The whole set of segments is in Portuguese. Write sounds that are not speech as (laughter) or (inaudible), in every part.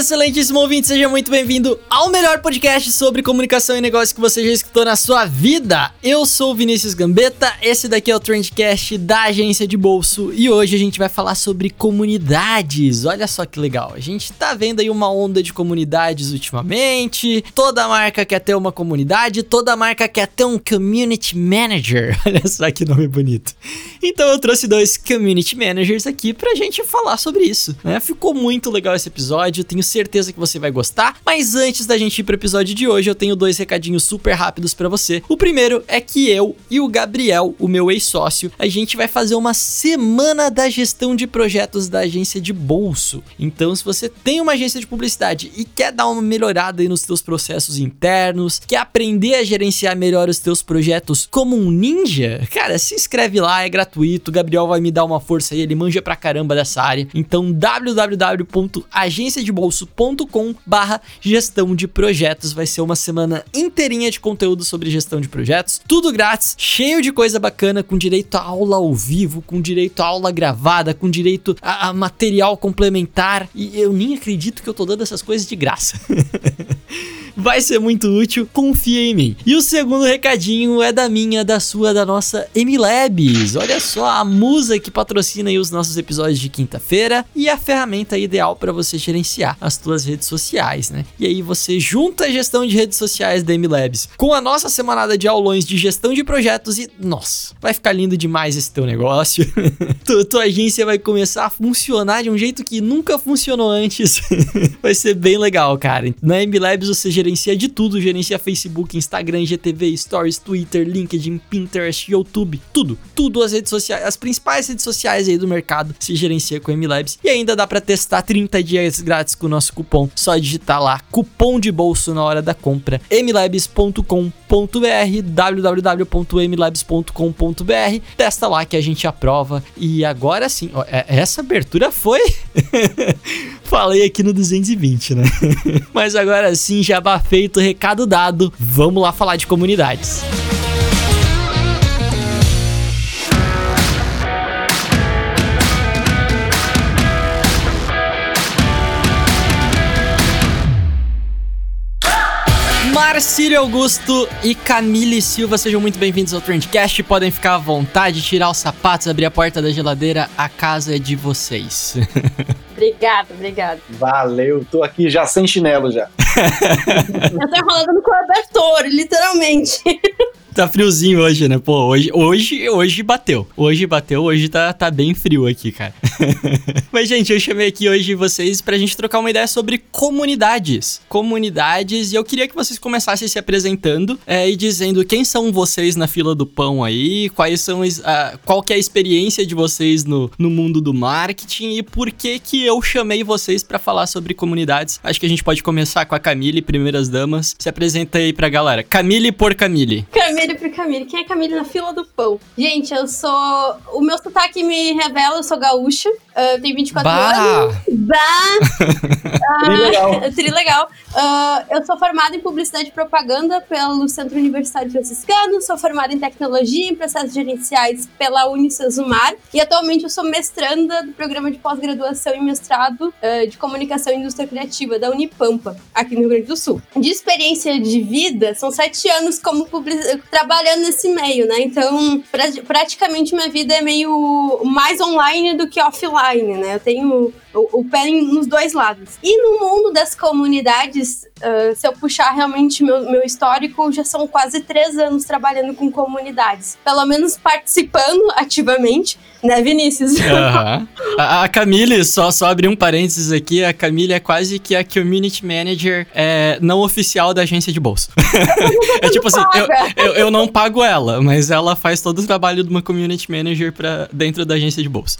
Excelentíssimo ouvinte, seja muito bem-vindo ao melhor podcast sobre comunicação e negócio que você já escutou na sua vida. Eu sou Vinícius Gambetta, esse daqui é o Trendcast da agência de bolso e hoje a gente vai falar sobre comunidades. Olha só que legal, a gente tá vendo aí uma onda de comunidades ultimamente. Toda marca quer ter uma comunidade, toda marca quer ter um community manager. (laughs) Olha só que nome bonito. Então eu trouxe dois community managers aqui pra gente falar sobre isso, né? Ficou muito legal esse episódio, tenho certeza que você vai gostar. Mas antes da gente ir pro episódio de hoje, eu tenho dois recadinhos super rápidos para você. O primeiro é que eu e o Gabriel, o meu ex-sócio, a gente vai fazer uma semana da gestão de projetos da agência de bolso. Então, se você tem uma agência de publicidade e quer dar uma melhorada aí nos teus processos internos, quer aprender a gerenciar melhor os teus projetos como um ninja, cara, se inscreve lá, é gratuito. O Gabriel vai me dar uma força aí, ele manja pra caramba dessa área. Então, www.agenciadebolso.com barra gestão de projetos. Vai ser uma semana inteirinha de conteúdo sobre gestão de projetos. Tudo grátis, cheio de coisa bacana, com direito a aula ao vivo, com direito a aula gravada, com direito a, a material complementar. E eu nem acredito que eu tô dando essas coisas de graça. (laughs) vai ser muito útil, confia em mim. E o segundo recadinho é da minha, da sua, da nossa Emilabs. Olha só, a musa que patrocina os nossos episódios de quinta-feira e a ferramenta ideal para você gerenciar as suas redes sociais, né? E aí você junta a gestão de redes sociais da Emilabs com a nossa semanada de aulões de gestão de projetos e, nossa, vai ficar lindo demais esse teu negócio. (laughs) tua, tua agência vai começar a funcionar de um jeito que nunca funcionou antes. (laughs) vai ser bem legal, cara. Na Emilabs você gerencia de tudo, gerencia Facebook, Instagram, GTV, Stories, Twitter, LinkedIn, Pinterest, YouTube, tudo, tudo as redes sociais, as principais redes sociais aí do mercado se gerencia com a MLabs e ainda dá para testar 30 dias grátis com o nosso cupom. Só digitar lá cupom de bolso na hora da compra mlabs.com.br www.mlabs.com.br testa lá que a gente aprova e agora sim, ó, essa abertura foi (laughs) falei aqui no 220, né? (laughs) Mas agora sim, já feito, recado dado, vamos lá falar de comunidades. Marcílio Augusto e Camille Silva, sejam muito bem-vindos ao Trendcast. Podem ficar à vontade, tirar os sapatos, abrir a porta da geladeira, a casa é de vocês. (laughs) Obrigada, obrigada. Valeu, tô aqui já sem chinelo já. (laughs) Eu tô enrolando no cobertor, literalmente. (laughs) Tá friozinho hoje, né? Pô, hoje, hoje, hoje bateu. Hoje bateu, hoje tá, tá bem frio aqui, cara. (laughs) Mas, gente, eu chamei aqui hoje vocês pra gente trocar uma ideia sobre comunidades. Comunidades, e eu queria que vocês começassem se apresentando é, e dizendo quem são vocês na fila do pão aí, quais são, uh, qual que é a experiência de vocês no, no mundo do marketing e por que que eu chamei vocês para falar sobre comunidades. Acho que a gente pode começar com a Camille, primeiras damas. Se apresenta aí pra galera. Camille por Camille. Camille Camille pro Camille. Quem é Camille na fila do pão? Gente, eu sou. O meu sotaque me revela, eu sou gaúcha. Uh, eu tenho 24 bah. anos. Bah! uh, (laughs) Trilegal. Trilegal. Uh, eu sou formada em publicidade e propaganda pelo Centro Universitário Franciscano. Sou formada em tecnologia e processos gerenciais pela Unicesumar. E atualmente eu sou mestranda do programa de pós-graduação e mestrado uh, de comunicação e indústria criativa da Unipampa, aqui no Rio Grande do Sul. De experiência de vida, são sete anos como public trabalhando nesse meio, né? Então, pra, praticamente minha vida é meio mais online do que offline, né? Eu tenho o, o pé nos dois lados. E no mundo das comunidades, uh, se eu puxar realmente meu, meu histórico, já são quase três anos trabalhando com comunidades. Pelo menos participando ativamente, né, Vinícius? Uhum. a, a Camille, só, só abrir um parênteses aqui, a Camille é quase que a community manager é, não oficial da agência de bolsa. (laughs) é tipo assim, eu, eu, eu, não pago ela, mas ela faz todo o trabalho de uma community manager pra, dentro da agência de bolsa.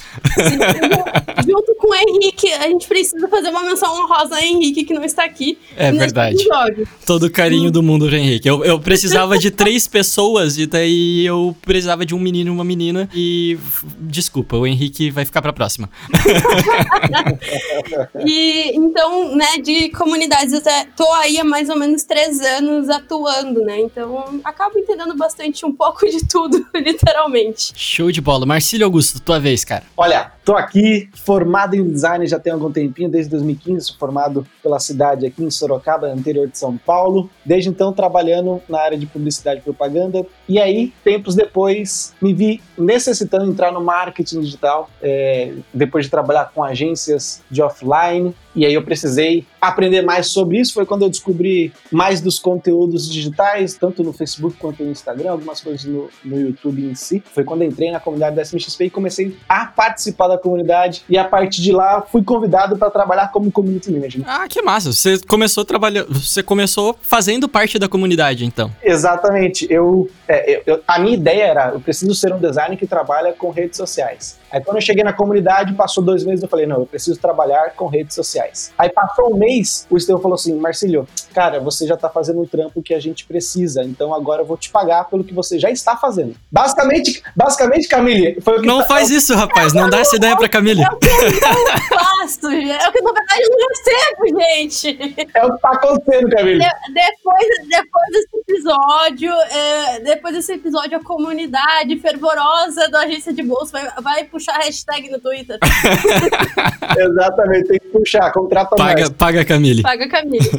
junto com o (laughs) Henrique Henrique, a gente precisa fazer uma menção honrosa a Henrique, que não está aqui. É verdade. Episódio. Todo o carinho do mundo, Henrique. Eu, eu precisava de (laughs) três pessoas e daí eu precisava de um menino e uma menina. E desculpa, o Henrique vai ficar pra próxima. (laughs) e então, né, de comunidades, eu tô aí há mais ou menos três anos atuando, né? Então, acabo entendendo bastante um pouco de tudo, (laughs) literalmente. Show de bola. Marcílio Augusto, tua vez, cara. Olha, tô aqui formado em design já tem algum tempinho, desde 2015, sou formado pela cidade aqui em Sorocaba, interior de São Paulo. Desde então, trabalhando na área de publicidade e propaganda. E aí, tempos depois, me vi necessitando entrar no marketing digital, é, depois de trabalhar com agências de offline. E aí eu precisei aprender mais sobre isso. Foi quando eu descobri mais dos conteúdos digitais, tanto no Facebook quanto no Instagram, algumas coisas no, no YouTube em si. Foi quando entrei na comunidade da SMXP e comecei a participar da comunidade. E a partir de lá fui convidado para trabalhar como community manager. Ah, que massa! Você começou trabalhando, você começou fazendo parte da comunidade, então? Exatamente. Eu, é, eu, a minha ideia era, eu preciso ser um designer que trabalha com redes sociais. Aí quando eu cheguei na comunidade, passou dois meses, eu falei, não, eu preciso trabalhar com redes sociais. Aí passou um mês, o Estevão falou assim, Marcílio, cara, você já tá fazendo um trampo que a gente precisa, então agora eu vou te pagar pelo que você já está fazendo. Basicamente, basicamente, Camille, foi o que... Não tá... faz isso, rapaz, não dá essa ideia pra Camille. É o que eu faço, é o que na verdade eu não recebo, gente. É o que tá acontecendo, Camille. De, depois, depois desse episódio, é, depois desse episódio, a comunidade fervorosa da agência de bolsa vai, vai puxar a hashtag no Twitter. (laughs) Exatamente, tem que puxar, contrata paga, mais. Paga Camille. Paga Camille.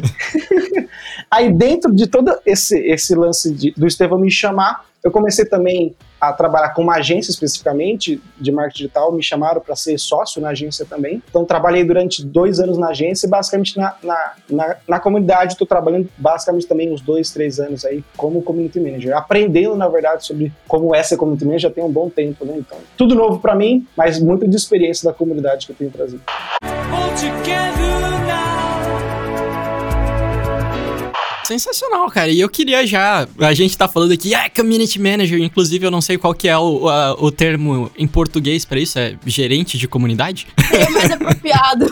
(laughs) Aí dentro de todo esse, esse lance de, do Estevão me chamar, eu comecei também a trabalhar com uma agência especificamente de marketing digital, me chamaram para ser sócio na agência também. Então trabalhei durante dois anos na agência e basicamente na, na, na, na comunidade estou trabalhando basicamente também uns dois, três anos aí como community manager, aprendendo na verdade sobre como é ser community manager já tem um bom tempo, né? Então tudo novo para mim, mas muito de experiência da comunidade que eu tenho trazido. Sensacional, cara. E eu queria já. A gente tá falando aqui, ah, community manager. Inclusive, eu não sei qual que é o, a, o termo em português para isso. É gerente de comunidade? (laughs) É mais apropriado.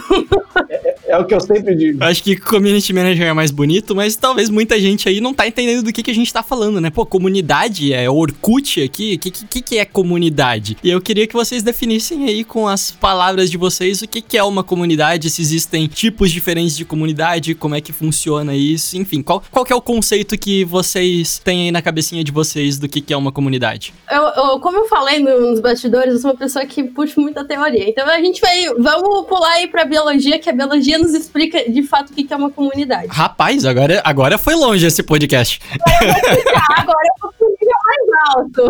é, é, o que eu sempre digo. Acho que community manager é mais bonito, mas talvez muita gente aí não tá entendendo do que, que a gente tá falando, né? Pô, comunidade é Orkut aqui. O que, que, que é comunidade? E eu queria que vocês definissem aí com as palavras de vocês o que, que é uma comunidade, se existem tipos diferentes de comunidade, como é que funciona isso, enfim, qual, qual que é o conceito que vocês têm aí na cabecinha de vocês do que, que é uma comunidade? Eu, eu, como eu falei nos bastidores, eu sou uma pessoa que puxa muita teoria. Então a gente vai. Vamos pular aí pra biologia, que a biologia nos explica de fato o que, que é uma comunidade. Rapaz, agora, agora foi longe esse podcast. agora eu vou nível mais alto.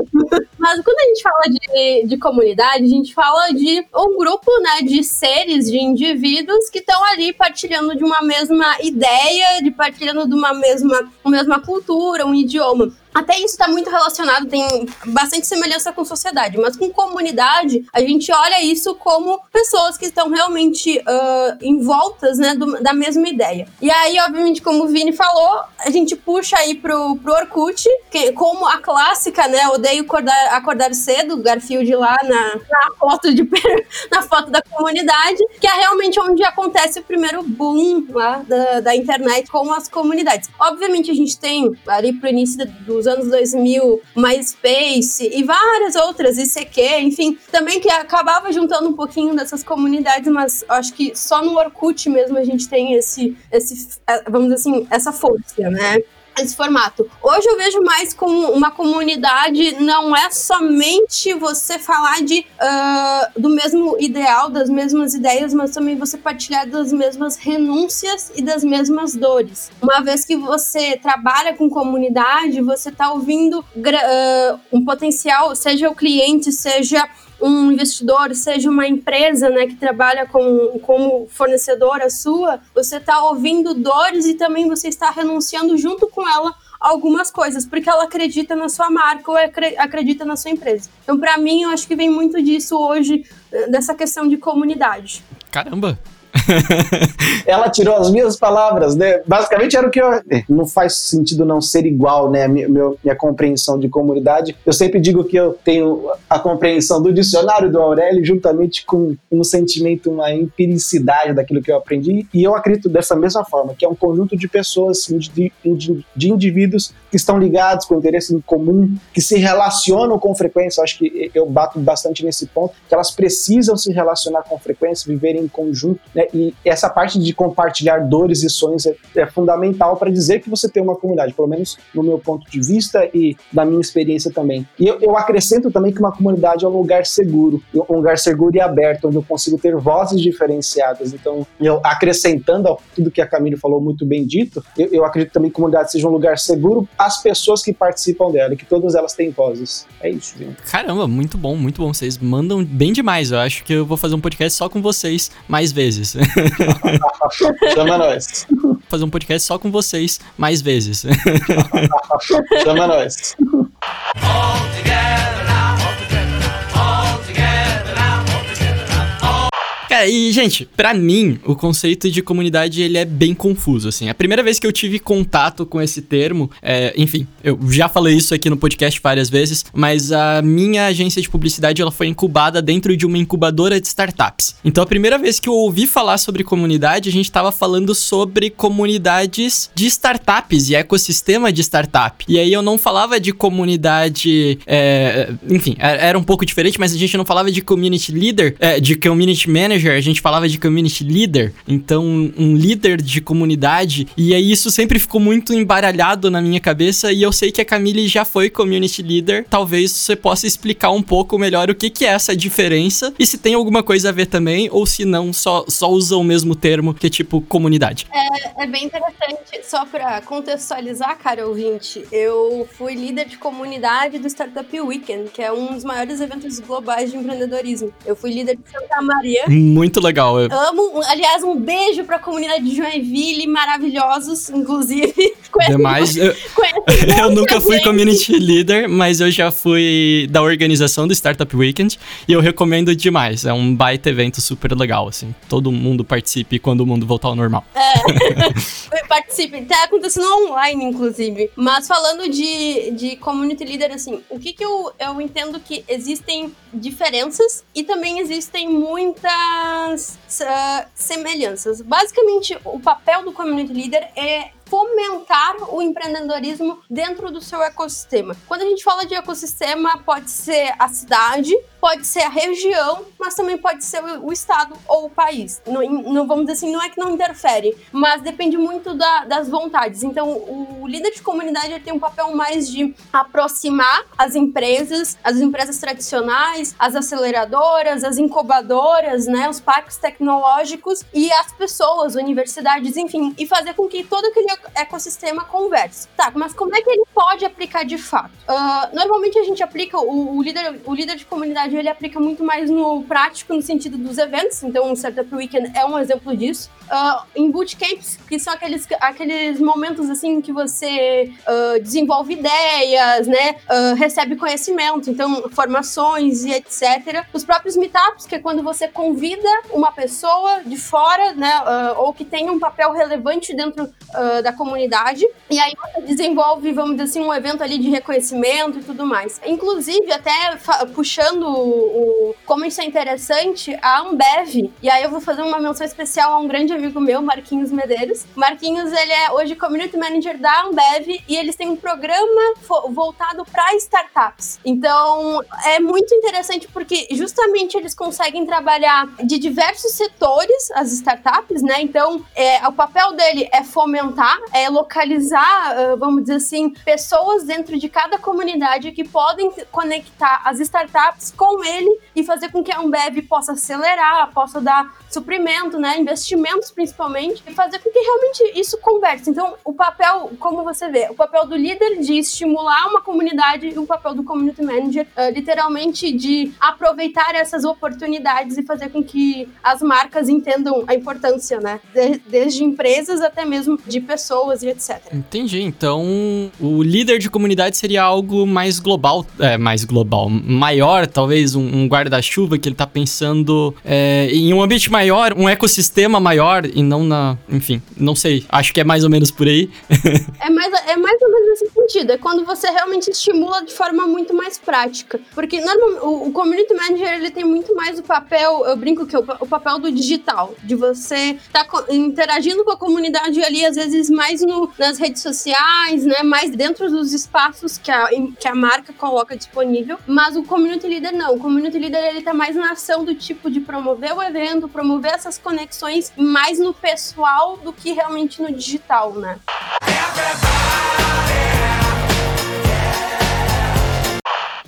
Mas quando a gente fala de, de comunidade, a gente fala de um grupo né, de seres, de indivíduos que estão ali partilhando de uma mesma ideia, de partilhando de uma mesma, uma mesma cultura, um idioma. Até isso está muito relacionado, tem bastante semelhança com sociedade, mas com comunidade, a gente olha isso como pessoas que estão realmente uh, em voltas né, do, da mesma ideia. E aí, obviamente, como o Vini falou, a gente puxa aí pro, pro Orkut, que, como a clássica, né? Odeio acordar, acordar cedo, Garfield lá na, na, foto de, (laughs) na foto da comunidade, que é realmente onde acontece o primeiro boom lá da, da internet com as comunidades. Obviamente, a gente tem ali pro início do nos anos 2000, MySpace e várias outras, ICQ, enfim, também que acabava juntando um pouquinho dessas comunidades, mas acho que só no Orkut mesmo a gente tem esse, esse vamos dizer assim, essa força, né? Esse formato. Hoje eu vejo mais como uma comunidade não é somente você falar de uh, do mesmo ideal, das mesmas ideias, mas também você partilhar das mesmas renúncias e das mesmas dores. Uma vez que você trabalha com comunidade, você está ouvindo uh, um potencial, seja o cliente, seja um investidor, seja uma empresa né, que trabalha com, como fornecedora sua, você está ouvindo dores e também você está renunciando junto com ela algumas coisas, porque ela acredita na sua marca ou acredita na sua empresa. Então, para mim, eu acho que vem muito disso hoje, dessa questão de comunidade. Caramba! (laughs) Ela tirou as minhas palavras, né? Basicamente era o que eu. É, não faz sentido não ser igual, né? Minha, minha, compreensão de comunidade. Eu sempre digo que eu tenho a compreensão do dicionário do Aurélio, juntamente com um sentimento, uma empiricidade daquilo que eu aprendi. E eu acredito dessa mesma forma, que é um conjunto de pessoas, de, de, de indivíduos que estão ligados com interesse em comum, que se relacionam com frequência. Acho que eu bato bastante nesse ponto, que elas precisam se relacionar com frequência, viverem em conjunto, né? E essa parte de compartilhar dores e sonhos é, é fundamental para dizer que você tem uma comunidade, pelo menos no meu ponto de vista e da minha experiência também. E eu, eu acrescento também que uma comunidade é um lugar seguro, um lugar seguro e aberto, onde eu consigo ter vozes diferenciadas. Então, eu acrescentando ao tudo que a Camille falou muito bem dito, eu, eu acredito também que a comunidade seja um lugar seguro às pessoas que participam dela, que todas elas têm vozes. É isso, gente. Caramba, muito bom, muito bom. Vocês mandam bem demais. Eu acho que eu vou fazer um podcast só com vocês mais vezes. (laughs) Chama nós. Fazer um podcast só com vocês mais vezes. Chama nós. Cara, e, gente, para mim, o conceito de comunidade, ele é bem confuso, assim. A primeira vez que eu tive contato com esse termo, é, enfim, eu já falei isso aqui no podcast várias vezes, mas a minha agência de publicidade, ela foi incubada dentro de uma incubadora de startups. Então, a primeira vez que eu ouvi falar sobre comunidade, a gente tava falando sobre comunidades de startups e ecossistema de startup. E aí eu não falava de comunidade, é, enfim, era um pouco diferente, mas a gente não falava de community leader, é, de community manager, manager, a gente falava de community leader, então um líder de comunidade, e aí isso sempre ficou muito embaralhado na minha cabeça, e eu sei que a Camille já foi community leader, talvez você possa explicar um pouco melhor o que, que é essa diferença, e se tem alguma coisa a ver também, ou se não, só, só usa o mesmo termo, que é tipo comunidade. É, é bem interessante, só pra contextualizar, cara ouvinte, eu fui líder de comunidade do Startup Weekend, que é um dos maiores eventos globais de empreendedorismo. Eu fui líder de Santa Maria, muito legal. Amo, aliás, um beijo pra comunidade de Joinville, maravilhosos, inclusive. (laughs) Demais. Eu, (laughs) eu nunca fui gente. community leader, mas eu já fui da organização do Startup Weekend e eu recomendo demais. É um baita evento super legal, assim. Todo mundo participe quando o mundo voltar ao normal. É, (laughs) participe. Tá acontecendo online, inclusive. Mas falando de, de community leader, assim, o que que eu, eu entendo que existem diferenças e também existem muitas uh, semelhanças. Basicamente, o papel do community leader é fomentar o empreendedorismo dentro do seu ecossistema. Quando a gente fala de ecossistema, pode ser a cidade, pode ser a região, mas também pode ser o estado ou o país. Não, não vamos dizer assim, não é que não interfere, mas depende muito da, das vontades. Então, o líder de comunidade tem um papel mais de aproximar as empresas, as empresas tradicionais, as aceleradoras, as incubadoras, né, os parques tecnológicos e as pessoas, universidades, enfim, e fazer com que todo aquele ecossistema converse. Tá, mas como é que ele pode aplicar de fato? Uh, normalmente a gente aplica, o, o, líder, o líder de comunidade ele aplica muito mais no prático, no sentido dos eventos, então o Startup Weekend é um exemplo disso. Uh, em bootcamps, que são aqueles, aqueles momentos assim que você uh, desenvolve ideias, né, recebe conhecimento, então formações e etc. Os próprios meetups, que é quando você convida uma pessoa de fora, né, ou que tem um papel relevante dentro da comunidade. E aí você desenvolve, vamos dizer assim, um evento ali de reconhecimento e tudo mais. Inclusive, até puxando o, como isso é interessante, a Ambev, e aí eu vou fazer uma menção especial a um grande amigo meu, Marquinhos Medeiros. Marquinhos, ele é hoje Community Manager da Ambev e eles têm um programa voltado para startups. Então, é muito interessante porque justamente eles conseguem trabalhar de diversos setores as startups, né? Então, é, o papel dele é fomentar é localizar, vamos dizer assim, pessoas dentro de cada comunidade que podem conectar as startups com ele e fazer com que a Ambev possa acelerar, possa dar suprimento, né, investimentos principalmente, e fazer com que realmente isso converse. Então, o papel, como você vê, o papel do líder de estimular uma comunidade e o papel do community manager, uh, literalmente de aproveitar essas oportunidades e fazer com que as marcas entendam a importância, né, de, desde empresas até mesmo de pessoas e etc. Entendi. Então, o líder de comunidade seria algo mais global, é, mais global, maior, talvez um, um guarda-chuva que ele tá pensando é, em um ambiente maior, um ecossistema maior e não na, enfim, não sei. Acho que é mais ou menos por aí. é mais, é mais ou menos nesse sentido. É quando você realmente estimula de forma muito mais prática, porque normalmente o, o community manager ele tem muito mais o papel, eu brinco que o, o papel do digital, de você estar tá interagindo com a comunidade ali, às vezes mais no, nas redes sociais, né? Mais dentro dos espaços que a, que a marca coloca disponível. Mas o community leader não. O community leader ele tá mais na ação do tipo de promover o evento, promover essas conexões mais no pessoal do que realmente no digital, né?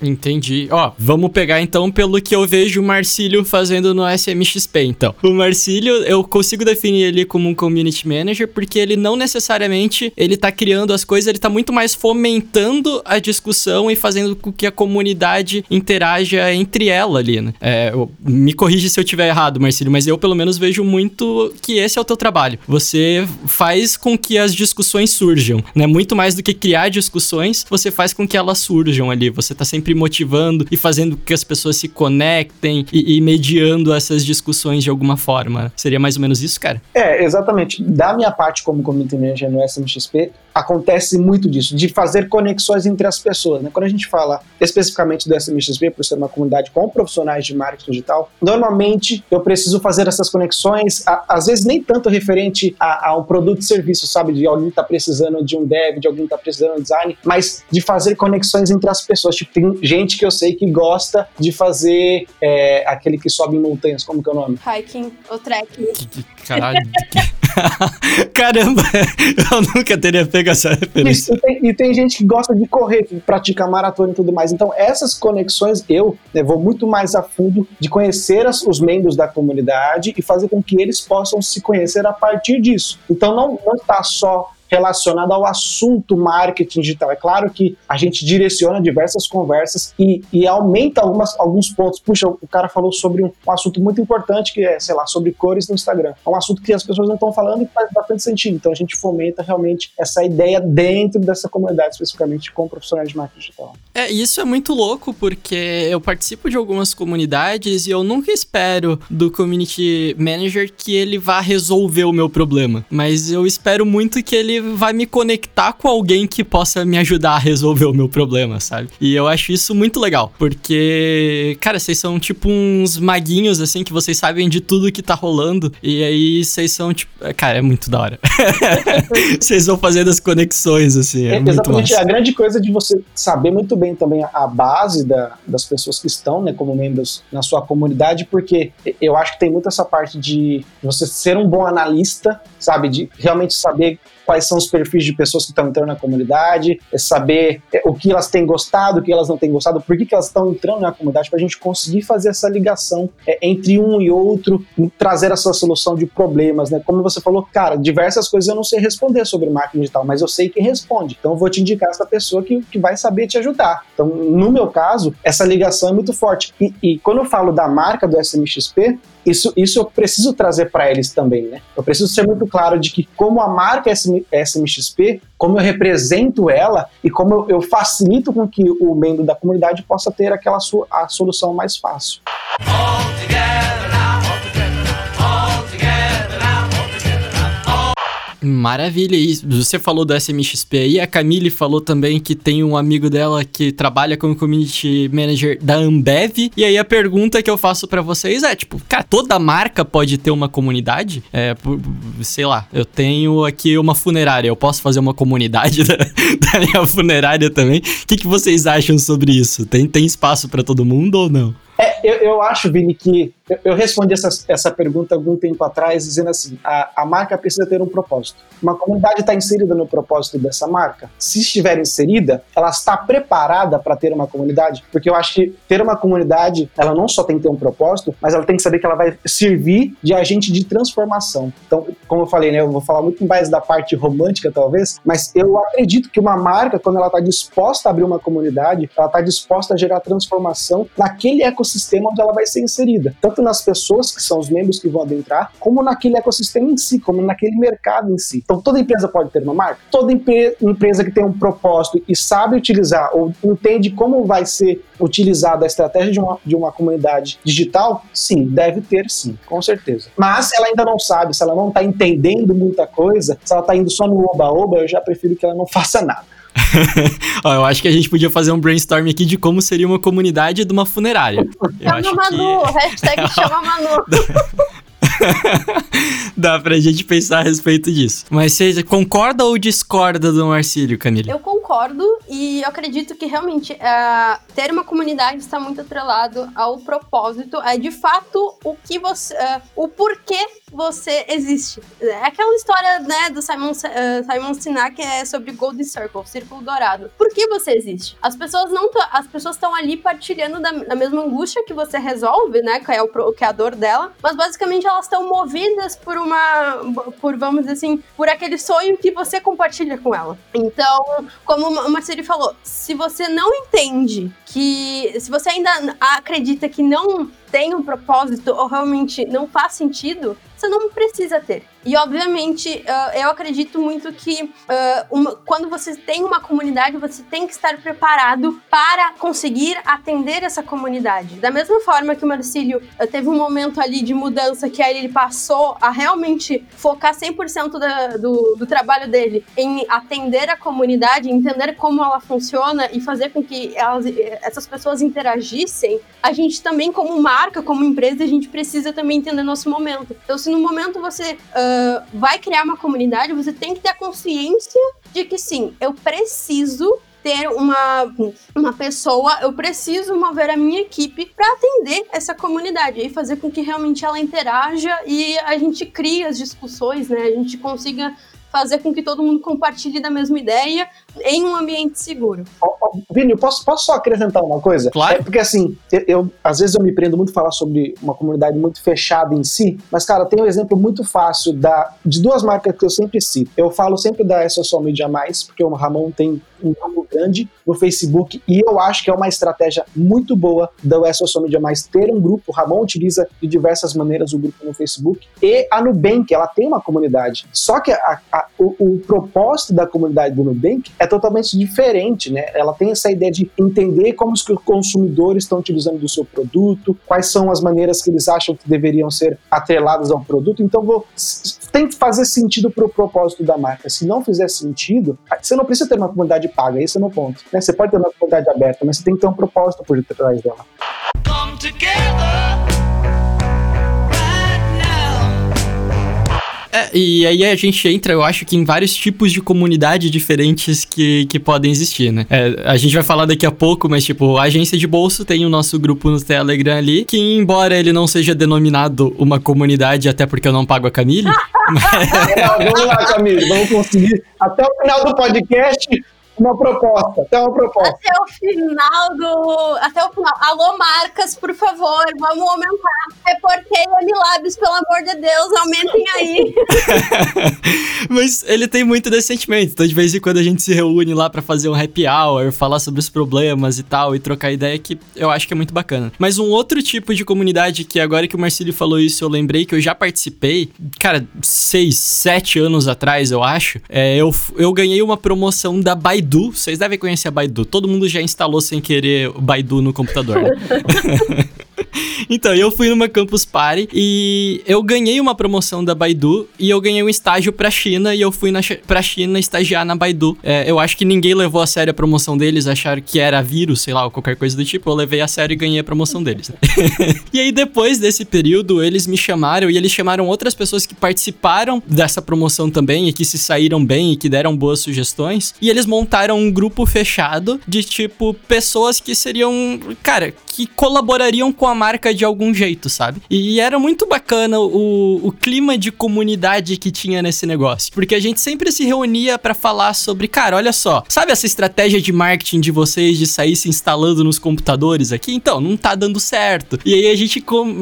Entendi. Ó, vamos pegar então pelo que eu vejo o Marcílio fazendo no SMXP, então. O Marcílio, eu consigo definir ele como um community manager porque ele não necessariamente ele tá criando as coisas, ele tá muito mais fomentando a discussão e fazendo com que a comunidade interaja entre ela ali, né? É, me corrige se eu tiver errado, Marcílio, mas eu pelo menos vejo muito que esse é o teu trabalho. Você faz com que as discussões surjam, né? Muito mais do que criar discussões, você faz com que elas surjam ali. Você tá sempre sempre motivando e fazendo que as pessoas se conectem e, e mediando essas discussões de alguma forma. Seria mais ou menos isso, cara? É, exatamente. Da minha parte como community manager no SMXP, acontece muito disso, de fazer conexões entre as pessoas. Né? Quando a gente fala especificamente do SMXP, por ser uma comunidade com profissionais de marketing digital, normalmente eu preciso fazer essas conexões, a, às vezes nem tanto referente a, a um produto e serviço, sabe? De alguém está precisando de um dev, de alguém está precisando de design, mas de fazer conexões entre as pessoas. Tipo, tem gente que eu sei que gosta de fazer é, aquele que sobe em montanhas, como que é o nome? Hiking ou trekking. Caralho. (laughs) Caramba, eu nunca teria pego essa referência. E tem, e tem, gente que gosta de correr, que pratica maratona e tudo mais. Então, essas conexões, eu né, vou muito mais a fundo de conhecer as, os membros da comunidade e fazer com que eles possam se conhecer a partir disso. Então, não está só relacionada ao assunto marketing digital. É claro que a gente direciona diversas conversas e, e aumenta algumas, alguns pontos. Puxa, o cara falou sobre um, um, assunto muito importante que é, sei lá, sobre cores no Instagram. É um assunto que as pessoas não estão falando e faz bastante sentido. Então a gente fomenta realmente essa ideia dentro dessa comunidade, especificamente com profissionais de marketing digital. É, isso é muito louco porque eu participo de algumas comunidades e eu nunca espero do community manager que ele vá resolver o meu problema, mas eu espero muito que ele vai me conectar com alguém que possa me ajudar a resolver o meu problema, sabe? E eu acho isso muito legal, porque, cara, vocês são tipo uns maguinhos, assim, que vocês sabem de tudo que tá rolando, e aí vocês são, tipo, cara, é muito da hora. (laughs) vocês vão fazendo as conexões, assim, é, é Exatamente, a grande coisa de você saber muito bem também a base da, das pessoas que estão, né, como membros na sua comunidade, porque eu acho que tem muito essa parte de você ser um bom analista, sabe, de realmente saber quais são os perfis de pessoas que estão entrando na comunidade, é saber é, o que elas têm gostado, o que elas não têm gostado, por que, que elas estão entrando na comunidade, para a gente conseguir fazer essa ligação é, entre um e outro, trazer essa solução de problemas, né? Como você falou, cara, diversas coisas eu não sei responder sobre marketing digital, mas eu sei quem responde. Então eu vou te indicar essa pessoa que, que vai saber te ajudar. Então, no meu caso, essa ligação é muito forte. E, e quando eu falo da marca do SMXP, isso, isso eu preciso trazer para eles também, né? Eu preciso ser muito claro de que como a marca SMXP, como eu represento ela e como eu, eu facilito com que o membro da comunidade possa ter aquela su a solução mais fácil. All together Maravilha, e você falou do SMXP aí, a Camille falou também que tem um amigo dela que trabalha como community manager da Ambev, e aí a pergunta que eu faço para vocês é, tipo, cara, toda marca pode ter uma comunidade? É, sei lá, eu tenho aqui uma funerária, eu posso fazer uma comunidade (laughs) da, da minha funerária também? O que, que vocês acham sobre isso? Tem, tem espaço para todo mundo ou não? É, eu, eu acho, Vini, que eu respondi essa, essa pergunta algum tempo atrás, dizendo assim: a, a marca precisa ter um propósito. Uma comunidade está inserida no propósito dessa marca? Se estiver inserida, ela está preparada para ter uma comunidade? Porque eu acho que ter uma comunidade, ela não só tem que ter um propósito, mas ela tem que saber que ela vai servir de agente de transformação. Então, como eu falei, né, eu vou falar muito mais da parte romântica, talvez, mas eu acredito que uma marca, quando ela está disposta a abrir uma comunidade, ela está disposta a gerar transformação naquele ecossistema ecossistema onde ela vai ser inserida, tanto nas pessoas que são os membros que vão adentrar, como naquele ecossistema em si, como naquele mercado em si. Então toda empresa pode ter uma marca. Toda empresa que tem um propósito e sabe utilizar ou entende como vai ser utilizada a estratégia de uma, de uma comunidade digital, sim, deve ter sim, com certeza. Mas se ela ainda não sabe, se ela não está entendendo muita coisa, se ela está indo só no oba-oba, eu já prefiro que ela não (laughs) faça nada. (laughs) Ó, eu acho que a gente podia fazer um brainstorm aqui de como seria uma comunidade de uma funerária. chama Manu, que... hashtag (laughs) chama Manu. (laughs) (laughs) Dá pra gente pensar a respeito disso. Mas você concorda ou discorda do Marcílio, Camila? Eu concordo e eu acredito que realmente uh, ter uma comunidade está muito atrelado ao propósito. É de fato o que você. Uh, o porquê você existe. É aquela história, né, do Simon, uh, Simon Sinek é sobre Golden Circle, Círculo Dourado. Por que você existe? As pessoas não as pessoas estão ali partilhando da, da, mesma angústia que você resolve, né, que é, o, que é a dor dela, mas basicamente elas estão movidas por uma, por vamos dizer assim, por aquele sonho que você compartilha com ela. Então, como o Marcelo falou, se você não entende que, se você ainda acredita que não tem um propósito ou realmente não faz sentido, você não precisa ter. E, obviamente, uh, eu acredito muito que uma, quando você tem uma comunidade, você tem que estar preparado para conseguir atender essa comunidade. Da mesma forma que o Marcílio uh, teve um momento ali de mudança que aí ele passou a realmente focar 100% da, do, do trabalho dele em atender a comunidade, entender como ela funciona e fazer com que elas, essas pessoas interagissem, a gente também, como marca, como empresa, a gente precisa também entender nosso momento. Então, se no momento você uh, vai criar uma comunidade, você tem que ter a consciência de que sim, eu preciso ter uma, uma pessoa, eu preciso mover a minha equipe para atender essa comunidade e fazer com que realmente ela interaja e a gente crie as discussões, né? A gente consiga fazer com que todo mundo compartilhe da mesma ideia em um ambiente seguro. Oh, oh, Vini, posso, posso só acrescentar uma coisa? Claro. É porque assim, eu, eu, às vezes eu me prendo muito falar sobre uma comunidade muito fechada em si, mas cara, tem um exemplo muito fácil da, de duas marcas que eu sempre cito. Eu falo sempre da Social Media Mais, porque o Ramon tem um grupo grande no Facebook e eu acho que é uma estratégia muito boa da Social Media Mais ter um grupo. O Ramon utiliza de diversas maneiras o grupo no Facebook e a Nubank, ela tem uma comunidade. Só que a, a, o, o propósito da comunidade do Nubank é totalmente diferente, né? Ela tem essa ideia de entender como os consumidores estão utilizando do seu produto, quais são as maneiras que eles acham que deveriam ser atreladas ao produto. Então, vou, tem que fazer sentido para o propósito da marca. Se não fizer sentido, você não precisa ter uma comunidade paga, esse é o meu ponto. Né? Você pode ter uma comunidade aberta, mas você tem que ter um propósito por detrás dela. Come together. É, e aí a gente entra, eu acho que em vários tipos de comunidade diferentes que, que podem existir, né? É, a gente vai falar daqui a pouco, mas tipo, a agência de bolso tem o nosso grupo no Telegram ali, que embora ele não seja denominado uma comunidade, até porque eu não pago a Camille. (laughs) mas... vamos lá, Camille, vamos conseguir. Até o final do podcast, uma proposta, até uma proposta. Até o final do. Até o final. Alô, marcas, por favor, vamos aumentar. Reportei Unilabs, pelo amor de Deus, aumentem aí. (laughs) Mas ele tem muito desse sentimento. Então, de vez em quando a gente se reúne lá para fazer um happy hour, falar sobre os problemas e tal, e trocar ideia, que eu acho que é muito bacana. Mas um outro tipo de comunidade que agora que o Marcílio falou isso, eu lembrei que eu já participei, cara, seis, sete anos atrás, eu acho. É, eu, eu ganhei uma promoção da Baidu Baidu, vocês devem conhecer a Baidu. Todo mundo já instalou sem querer o Baidu no computador, né? (laughs) (laughs) então, eu fui numa Campus Party e eu ganhei uma promoção da Baidu e eu ganhei um estágio pra China e eu fui na, pra China estagiar na Baidu. É, eu acho que ninguém levou a sério a promoção deles, acharam que era vírus, sei lá, ou qualquer coisa do tipo. Eu levei a sério e ganhei a promoção deles. Né? (laughs) e aí, depois desse período, eles me chamaram e eles chamaram outras pessoas que participaram dessa promoção também e que se saíram bem e que deram boas sugestões. E eles montaram um grupo fechado de tipo pessoas que seriam, cara, que colaborariam com a marca de algum jeito, sabe? E era muito bacana o, o clima de comunidade que tinha nesse negócio. Porque a gente sempre se reunia para falar sobre, cara, olha só, sabe essa estratégia de marketing de vocês de sair se instalando nos computadores aqui? Então, não tá dando certo. E aí a gente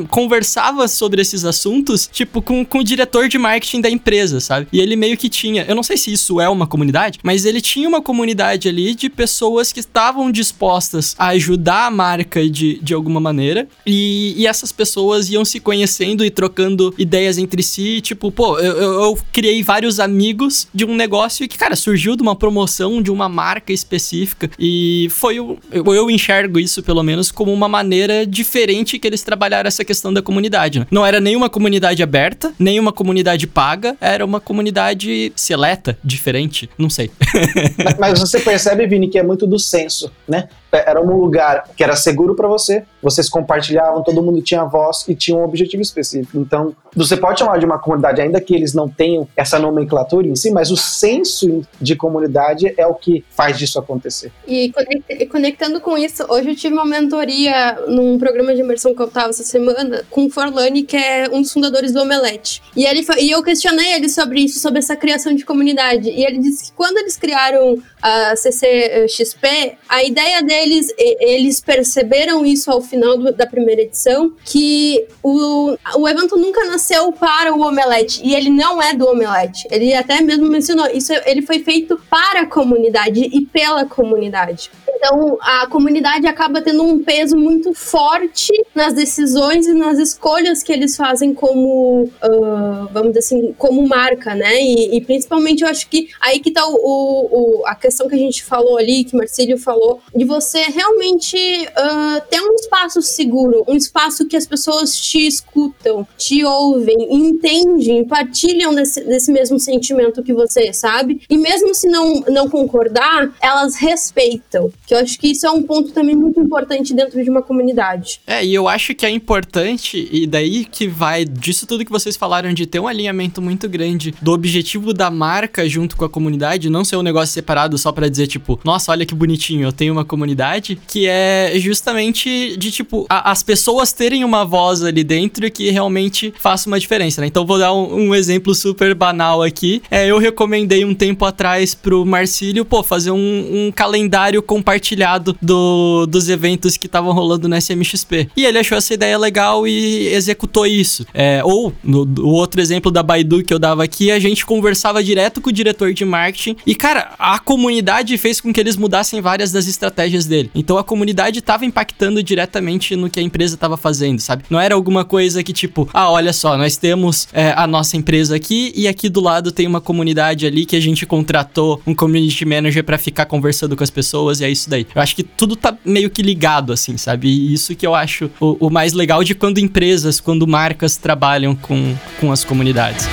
conversava sobre esses assuntos, tipo, com, com o diretor de marketing da empresa, sabe? E ele meio que tinha, eu não sei se isso é uma comunidade, mas ele tinha uma comunidade ali de pessoas que estavam dispostas a ajudar a marca de, de alguma maneira. E, e essas pessoas iam se conhecendo e trocando ideias entre si. Tipo, pô, eu, eu, eu criei vários amigos de um negócio que, cara, surgiu de uma promoção de uma marca específica. E foi o. Eu, eu enxergo isso, pelo menos, como uma maneira diferente que eles trabalharam essa questão da comunidade. Né? Não era nem uma comunidade aberta, nem uma comunidade paga, era uma comunidade seleta, diferente. Não sei. (laughs) Mas você percebe, Vini, que é muito do senso, né? Era um lugar que era seguro para você, vocês compartilhavam, todo mundo tinha voz e tinha um objetivo específico. Então, você pode chamar de uma comunidade, ainda que eles não tenham essa nomenclatura em si, mas o senso de comunidade é o que faz disso acontecer. E conectando com isso, hoje eu tive uma mentoria num programa de imersão que eu estava essa semana com o Forlani, que é um dos fundadores do Omelete. E, ele, e eu questionei ele sobre isso, sobre essa criação de comunidade. E ele disse que quando eles criaram a CCXP, a ideia deles, eles perceberam isso ao final do, da primeira edição, que o, o evento nunca nasceu para o Omelete, e ele não é do Omelete. Ele até mesmo mencionou, isso ele foi feito para a comunidade e pela comunidade. Então, a comunidade acaba tendo um peso muito forte nas decisões e nas escolhas que eles fazem como, uh, vamos dizer assim, como marca, né? E, e, principalmente eu acho que aí que tá o, o, a questão que a gente falou ali, que Marcílio falou, de você realmente uh, ter um espaço seguro, um espaço que as pessoas te escutam, te ouvem, entendem, partilham desse, desse mesmo sentimento que você, sabe? E mesmo se não, não concordar, elas respeitam que eu acho que isso é um ponto também muito importante dentro de uma comunidade. É, e eu acho que é importante, e daí que vai disso tudo que vocês falaram de ter um alinhamento muito grande do objetivo da marca junto com a comunidade, não ser um negócio separado só para dizer, tipo, nossa, olha que bonitinho, eu tenho uma comunidade, que é justamente de, tipo, a, as pessoas terem uma voz ali dentro que realmente faça uma diferença, né? Então vou dar um, um exemplo super banal aqui. É, eu recomendei um tempo atrás pro Marcílio, pô, fazer um, um calendário compartilhado compartilhado do, dos eventos que estavam rolando no SMXP. E ele achou essa ideia legal e executou isso. É, ou, no, o outro exemplo da Baidu que eu dava aqui, a gente conversava direto com o diretor de marketing e, cara, a comunidade fez com que eles mudassem várias das estratégias dele. Então a comunidade estava impactando diretamente no que a empresa estava fazendo, sabe? Não era alguma coisa que tipo, ah, olha só, nós temos é, a nossa empresa aqui e aqui do lado tem uma comunidade ali que a gente contratou um community manager para ficar conversando com as pessoas e é isso daí. Eu acho que tudo tá meio que ligado, assim, sabe? E isso que eu acho o, o mais legal de quando empresas, quando marcas trabalham com, com as comunidades.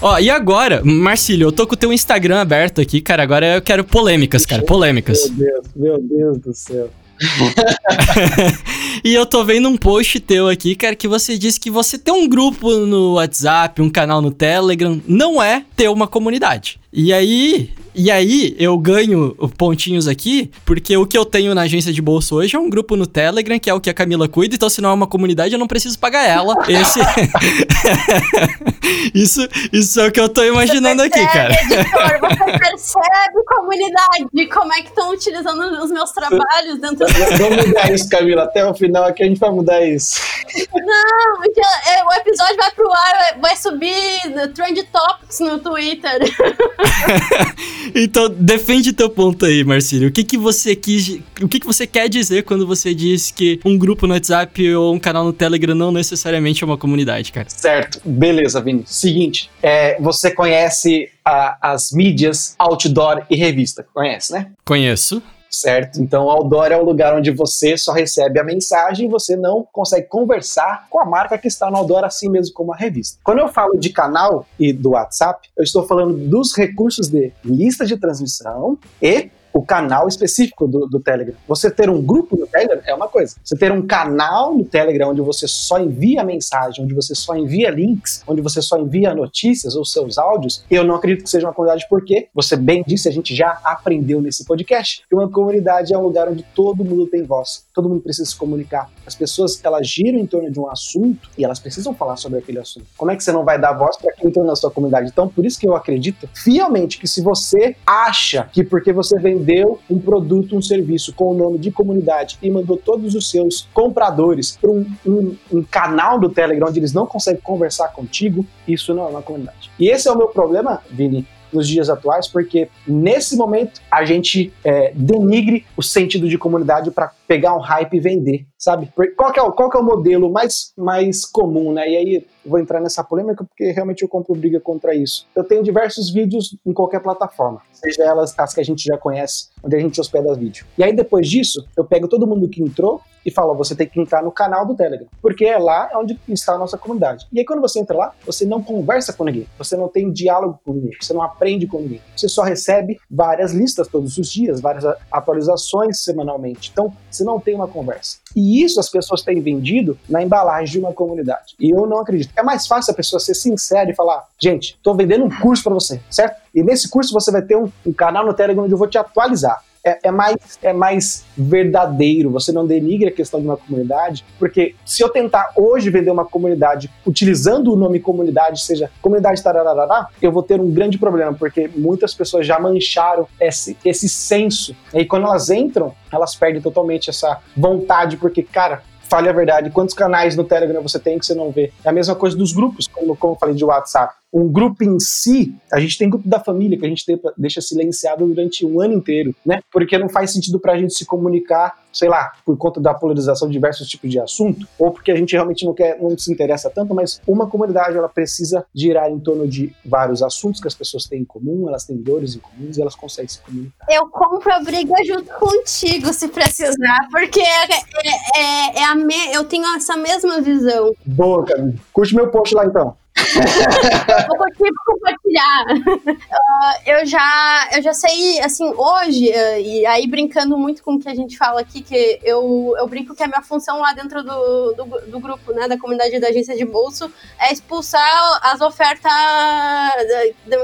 Ó, e agora, Marcílio, eu tô com o teu Instagram aberto aqui, cara. Agora eu quero polêmicas, cara. Polêmicas. Meu Deus, meu Deus do céu. (laughs) e eu tô vendo um post teu aqui, cara, que você disse que você ter um grupo no WhatsApp, um canal no Telegram, não é ter uma comunidade. E aí, e aí eu ganho pontinhos aqui, porque o que eu tenho na agência de bolsa hoje é um grupo no Telegram, que é o que a Camila cuida, então se não é uma comunidade, eu não preciso pagar ela. (laughs) Esse (laughs) Isso isso é o que eu tô imaginando percebe, aqui, cara. Editor, (laughs) você percebe comunidade, como é que estão utilizando os meus trabalhos dentro do Vamos mudar isso, Camila, até o final aqui a gente vai mudar isso. Não, é, o episódio vai pro ar, vai subir Trend Topics no Twitter. (laughs) então, defende teu ponto aí, Marcílio. O que que você quis, o que que você quer dizer quando você diz que um grupo no WhatsApp ou um canal no Telegram não necessariamente é uma comunidade, cara? Certo, beleza, Vini. Seguinte, é, você conhece a, as mídias outdoor e revista, conhece, né? Conheço certo? Então, outdoor é o lugar onde você só recebe a mensagem e você não consegue conversar com a marca que está no outdoor, assim mesmo como a revista. Quando eu falo de canal e do WhatsApp, eu estou falando dos recursos de lista de transmissão e o canal específico do, do Telegram. Você ter um grupo no Telegram é uma coisa. Você ter um canal no Telegram onde você só envia mensagem, onde você só envia links, onde você só envia notícias ou seus áudios, eu não acredito que seja uma comunidade porque, você bem disse, a gente já aprendeu nesse podcast, que uma comunidade é um lugar onde todo mundo tem voz, todo mundo precisa se comunicar. As pessoas, elas giram em torno de um assunto e elas precisam falar sobre aquele assunto. Como é que você não vai dar voz para quem entrou na sua comunidade? Então, por isso que eu acredito fielmente que se você acha que porque você vendeu um produto, um serviço com o nome de comunidade e mandou todos os seus compradores para um, um, um canal do Telegram onde eles não conseguem conversar contigo, isso não é uma comunidade. E esse é o meu problema, Vini, nos dias atuais, porque nesse momento a gente é, denigre o sentido de comunidade para pegar um hype e vender, sabe? Qual que é, o, qual que é o modelo mais, mais comum, né? E aí vou entrar nessa polêmica porque realmente eu compro briga contra isso. Eu tenho diversos vídeos em qualquer plataforma, seja elas as que a gente já conhece, onde a gente hospeda vídeo. E aí depois disso, eu pego todo mundo que entrou e falo, você tem que entrar no canal do Telegram, porque é lá onde está a nossa comunidade. E aí quando você entra lá, você não conversa com ninguém, você não tem diálogo com ninguém, você não aprende com ninguém. Você só recebe várias listas todos os dias, várias atualizações semanalmente. Então, você não tem uma conversa. E isso as pessoas têm vendido na embalagem de uma comunidade. E eu não acredito. É mais fácil a pessoa ser sincera e falar: gente, estou vendendo um curso para você, certo? E nesse curso você vai ter um, um canal no Telegram onde eu vou te atualizar é, é, mais, é mais verdadeiro, você não denigra a questão de uma comunidade, porque se eu tentar hoje vender uma comunidade utilizando o nome comunidade, seja comunidade tararará, eu vou ter um grande problema, porque muitas pessoas já mancharam esse, esse senso. E quando elas entram, elas perdem totalmente essa vontade, porque, cara, fale a verdade, quantos canais no Telegram você tem que você não vê? É a mesma coisa dos grupos, como, como eu falei de WhatsApp um grupo em si, a gente tem grupo da família que a gente deixa silenciado durante um ano inteiro, né? Porque não faz sentido para a gente se comunicar, sei lá, por conta da polarização de diversos tipos de assunto, ou porque a gente realmente não quer, não se interessa tanto, mas uma comunidade ela precisa girar em torno de vários assuntos que as pessoas têm em comum, elas têm dores em comum e elas conseguem se comunicar. Eu compro a briga junto contigo se precisar, porque é, é, é, é a me, eu tenho essa mesma visão. Boa, Camila. Curte meu post lá então (laughs) vou curtir compartilhar. Uh, eu, já, eu já sei, assim, hoje, uh, e aí brincando muito com o que a gente fala aqui, que eu, eu brinco que a minha função lá dentro do, do, do grupo, né, da comunidade da agência de bolso, é expulsar as ofertas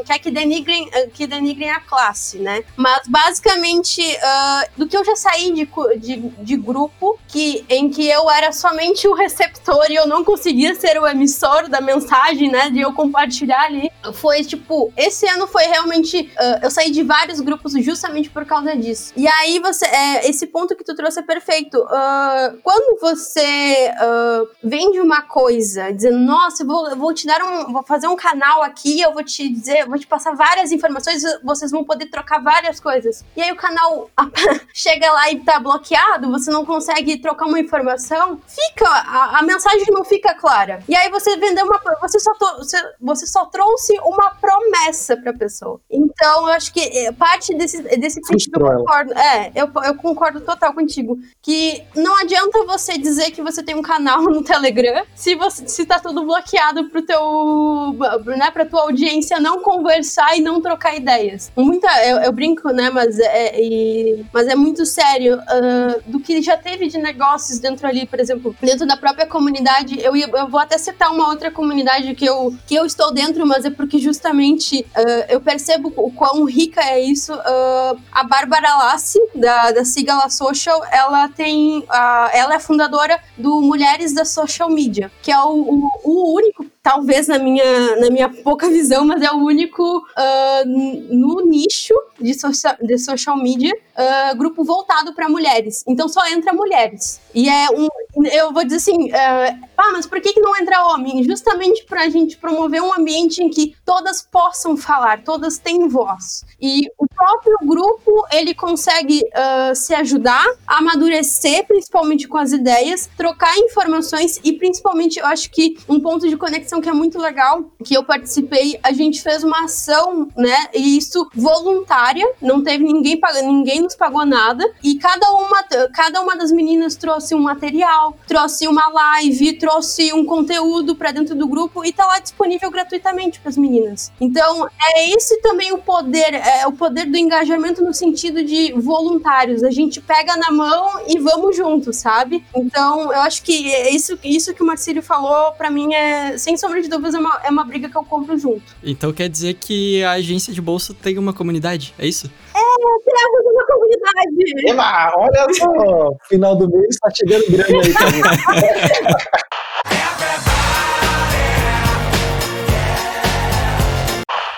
que, é que, denigrem, que denigrem a classe, né? Mas basicamente, uh, do que eu já saí de, de, de grupo, que, em que eu era somente o receptor e eu não conseguia ser o emissor da mensagem, né, de eu compartilhar ali, foi tipo, esse ano foi realmente, uh, eu saí de vários grupos justamente por causa disso. E aí você, é, esse ponto que tu trouxe é perfeito. Uh, quando você uh, vende uma coisa, dizendo, nossa, eu vou, eu vou te dar um, vou fazer um canal aqui, eu vou te dizer, vou te passar várias informações, vocês vão poder trocar várias coisas. E aí o canal (laughs) chega lá e tá bloqueado, você não consegue trocar uma informação, fica, a, a mensagem não fica clara. E aí você vendeu uma, você só você, você só trouxe uma promessa pra pessoa. Então, eu acho que eh, parte desse, desse sentido eu concordo. É, eu, eu concordo total contigo. Que não adianta você dizer que você tem um canal (laughs) no Telegram se, você, se tá tudo bloqueado pro teu. Né, pra tua audiência não conversar e não trocar ideias. Muita, eu, eu brinco, né? Mas é, e, mas é muito sério. Uh, do que já teve de negócios dentro ali, por exemplo, dentro da própria comunidade. Eu, eu vou até citar uma outra comunidade que eu, que eu estou dentro, mas é porque justamente uh, eu percebo o quão rica é isso. Uh, a Bárbara Lassi, da, da Social, ela tem. Ela é fundadora do Mulheres da Social Media, que é o, o, o único talvez na minha, na minha pouca visão, mas é o único uh, no nicho de social, de social media uh, grupo voltado para mulheres. Então só entra mulheres. E é um. Eu vou dizer assim, uh, ah, mas por que, que não entra homem? Justamente para a gente promover um ambiente em que todas possam falar, todas têm voz. E o próprio grupo ele consegue uh, se ajudar amadurecer, principalmente com as ideias, trocar informações e principalmente eu acho que um ponto de conexão que é muito legal, que eu participei, a gente fez uma ação, né? E isso voluntária, não teve ninguém pagando, ninguém nos pagou nada. E cada uma, cada uma das meninas trouxe um material, trouxe uma live, trouxe um conteúdo para dentro do grupo e tá lá disponível gratuitamente para as meninas. Então, é esse também o poder, é o poder do engajamento no sentido de voluntários. A gente pega na mão e vamos juntos, sabe? Então, eu acho que isso, isso que o Marcílio falou, para mim, é, sem sombra de dúvidas, é uma, é uma briga que eu compro junto. Então quer dizer que a agência de bolsa tem uma comunidade, é isso? É, temos uma comunidade. Eba, olha só, final do mês tá chegando grande aí também. (laughs)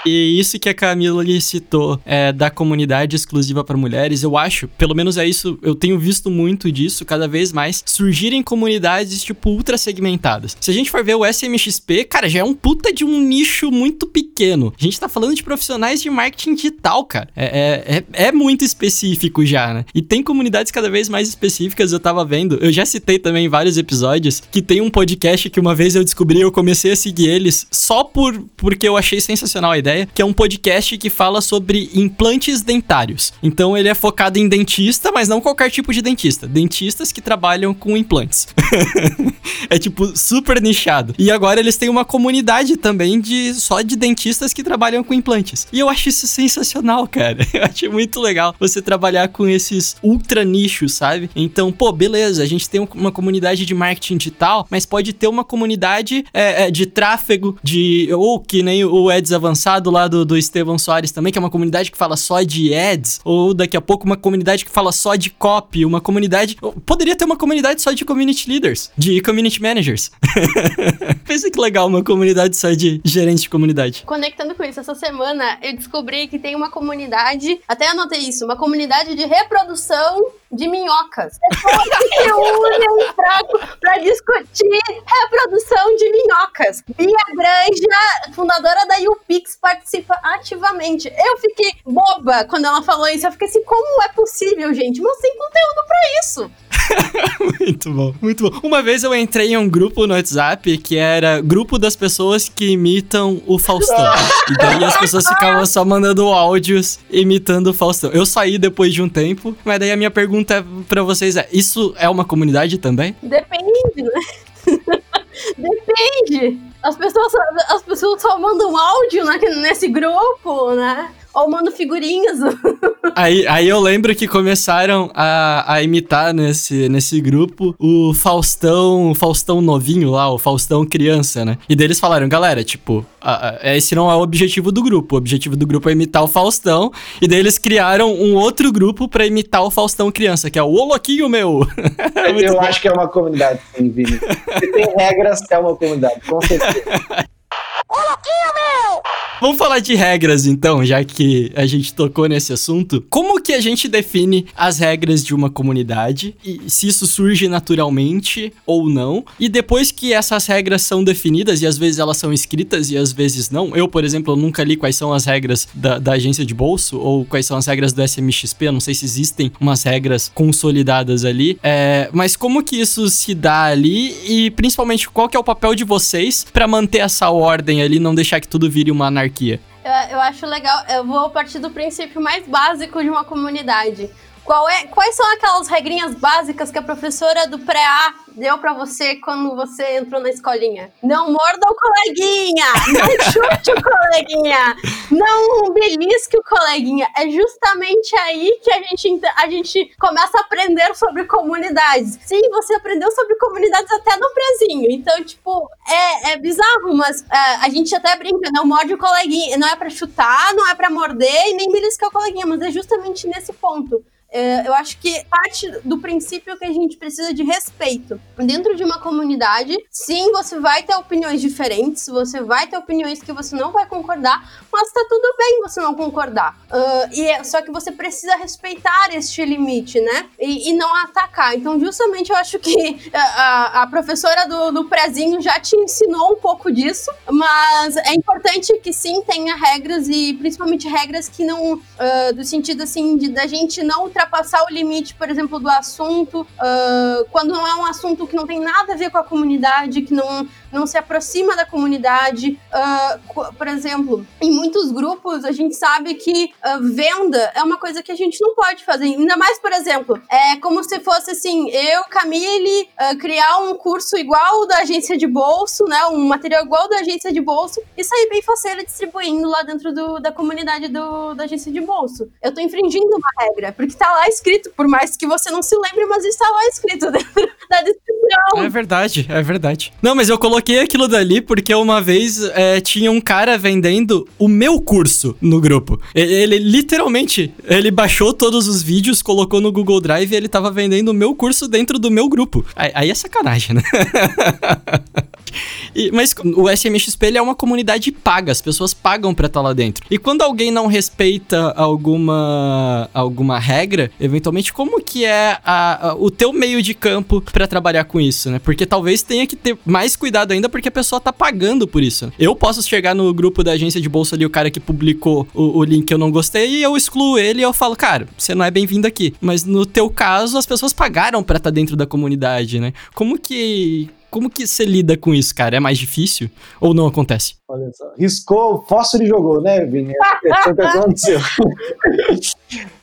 E isso que a Camila lhe citou é, da comunidade exclusiva para mulheres, eu acho, pelo menos é isso, eu tenho visto muito disso cada vez mais, surgirem comunidades tipo ultra segmentadas. Se a gente for ver o SMXP, cara, já é um puta de um nicho muito pequeno. A gente tá falando de profissionais de marketing digital, cara. É, é, é, é muito específico já, né? E tem comunidades cada vez mais específicas, eu tava vendo, eu já citei também em vários episódios, que tem um podcast que uma vez eu descobri, eu comecei a seguir eles só por porque eu achei sensacional a ideia ideia, que é um podcast que fala sobre implantes dentários. Então ele é focado em dentista, mas não qualquer tipo de dentista. Dentistas que trabalham com implantes. (laughs) é tipo super nichado. E agora eles têm uma comunidade também de só de dentistas que trabalham com implantes. E eu acho isso sensacional, cara. (laughs) Eu acho muito legal você trabalhar com esses ultra nichos, sabe? Então, pô, beleza, a gente tem uma comunidade de marketing digital, mas pode ter uma comunidade é, é, de tráfego, de ou que nem o Eds avançado do lado do Estevão Soares também, que é uma comunidade que fala só de ads, ou daqui a pouco uma comunidade que fala só de copy, uma comunidade. Poderia ter uma comunidade só de community leaders, de community managers. (laughs) Pensa que legal uma comunidade só de gerentes de comunidade. Conectando com isso, essa semana eu descobri que tem uma comunidade, até anotei isso, uma comunidade de reprodução de minhocas. Pessoas que se unem pra discutir reprodução de minhocas. Bia Granja, fundadora da YouPix, participa ativamente. Eu fiquei boba quando ela falou isso. Eu fiquei assim, como é possível, gente? Mas tem conteúdo pra isso. (laughs) muito bom, muito bom. Uma vez eu entrei em um grupo no WhatsApp que era grupo das pessoas que imitam o Faustão. e daí as pessoas ficavam só mandando áudios imitando o Faustão. Eu saí depois de um tempo, mas daí a minha pergunta pra vocês é: isso é uma comunidade também? Depende, né? (laughs) Depende. As pessoas, as pessoas só mandam áudio nesse grupo, né? Ou mando figurinhas. (laughs) aí, aí eu lembro que começaram a, a imitar nesse, nesse grupo o Faustão, o Faustão novinho lá, o Faustão criança, né? E deles falaram, galera, tipo, a, a, esse não é o objetivo do grupo. O objetivo do grupo é imitar o Faustão. E daí eles criaram um outro grupo para imitar o Faustão criança, que é o Ô Louquinho Meu. (laughs) eu bom. acho que é uma comunidade, sim, Vini. Se tem regras, é uma comunidade, com certeza. (laughs) Ô Louquinho Meu! Vamos falar de regras então, já que a gente tocou nesse assunto. Como que a gente define as regras de uma comunidade e se isso surge naturalmente ou não? E depois que essas regras são definidas e às vezes elas são escritas e às vezes não. Eu, por exemplo, eu nunca li quais são as regras da, da agência de bolso ou quais são as regras do SMXP. Eu não sei se existem umas regras consolidadas ali. É, mas como que isso se dá ali e principalmente qual que é o papel de vocês para manter essa ordem ali, não deixar que tudo vire uma anarquia? Eu, eu acho legal, eu vou partir do princípio mais básico de uma comunidade. Qual é, quais são aquelas regrinhas básicas que a professora do pré-A deu para você quando você entrou na escolinha? Não morda o coleguinha, (laughs) não chute o coleguinha, não belisque o coleguinha. É justamente aí que a gente, a gente começa a aprender sobre comunidades. Sim, você aprendeu sobre comunidades até no prezinho. Então, tipo, é, é bizarro, mas é, a gente até brinca, não morde o coleguinha. Não é para chutar, não é para morder e nem beliscar o coleguinha, mas é justamente nesse ponto. É, eu acho que parte do princípio que a gente precisa de respeito. Dentro de uma comunidade, sim, você vai ter opiniões diferentes, você vai ter opiniões que você não vai concordar, mas tá tudo bem você não concordar. Uh, e é, só que você precisa respeitar este limite, né? E, e não atacar. Então, justamente, eu acho que a, a professora do, do prezinho já te ensinou um pouco disso, mas é importante que sim tenha regras e principalmente regras que não, uh, do sentido assim, de da gente não ultrapassar o limite, por exemplo, do assunto, uh, quando não é um assunto que não tem nada a ver com a comunidade, que não, não se aproxima da comunidade. Uh, por exemplo, em muitos grupos a gente sabe que uh, venda é uma coisa que a gente não pode fazer. Ainda mais, por exemplo, é como se fosse assim, eu, Camille, uh, criar um curso igual da agência de bolso, né? Um material igual da agência de bolso e sair bem faceira distribuindo lá dentro do, da comunidade do, da agência de bolso. Eu tô infringindo uma regra, porque tá lá escrito, por mais que você não se lembre, mas está lá escrito (laughs) dentro da descrição. É verdade, é verdade. Não, mas eu coloquei aquilo dali porque uma vez é, tinha um cara vendendo o meu curso no grupo. Ele, ele, literalmente, ele baixou todos os vídeos, colocou no Google Drive e ele tava vendendo o meu curso dentro do meu grupo. Aí, aí é sacanagem, né? (laughs) E, mas o SMXP ele é uma comunidade paga, as pessoas pagam pra estar tá lá dentro. E quando alguém não respeita alguma, alguma regra, eventualmente, como que é a, a, o teu meio de campo para trabalhar com isso, né? Porque talvez tenha que ter mais cuidado ainda porque a pessoa tá pagando por isso. Eu posso chegar no grupo da agência de bolsa ali, o cara que publicou o, o link que eu não gostei, e eu excluo ele e eu falo, cara, você não é bem-vindo aqui. Mas no teu caso, as pessoas pagaram pra estar tá dentro da comunidade, né? Como que como que você lida com isso, cara? É mais difícil ou não acontece? Olha só, riscou, fósforo e jogou, né, Vini? É o que aconteceu. (laughs)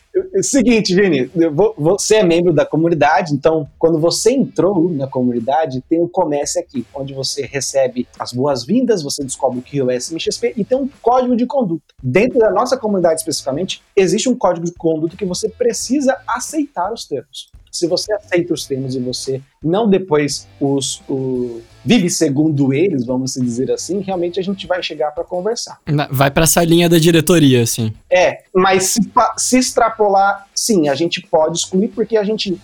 Seguinte, Vini, você é membro da comunidade, então quando você entrou na comunidade, tem um Comece Aqui, onde você recebe as boas-vindas, você descobre o que é o SMXP e tem um código de conduta. Dentro da nossa comunidade especificamente, existe um código de conduta que você precisa aceitar os termos. Se você aceita os termos e você não depois os, o, vive segundo eles, vamos dizer assim, realmente a gente vai chegar para conversar. Vai para essa linha da diretoria, assim. É, mas se, se extrapolar, sim, a gente pode excluir porque a gente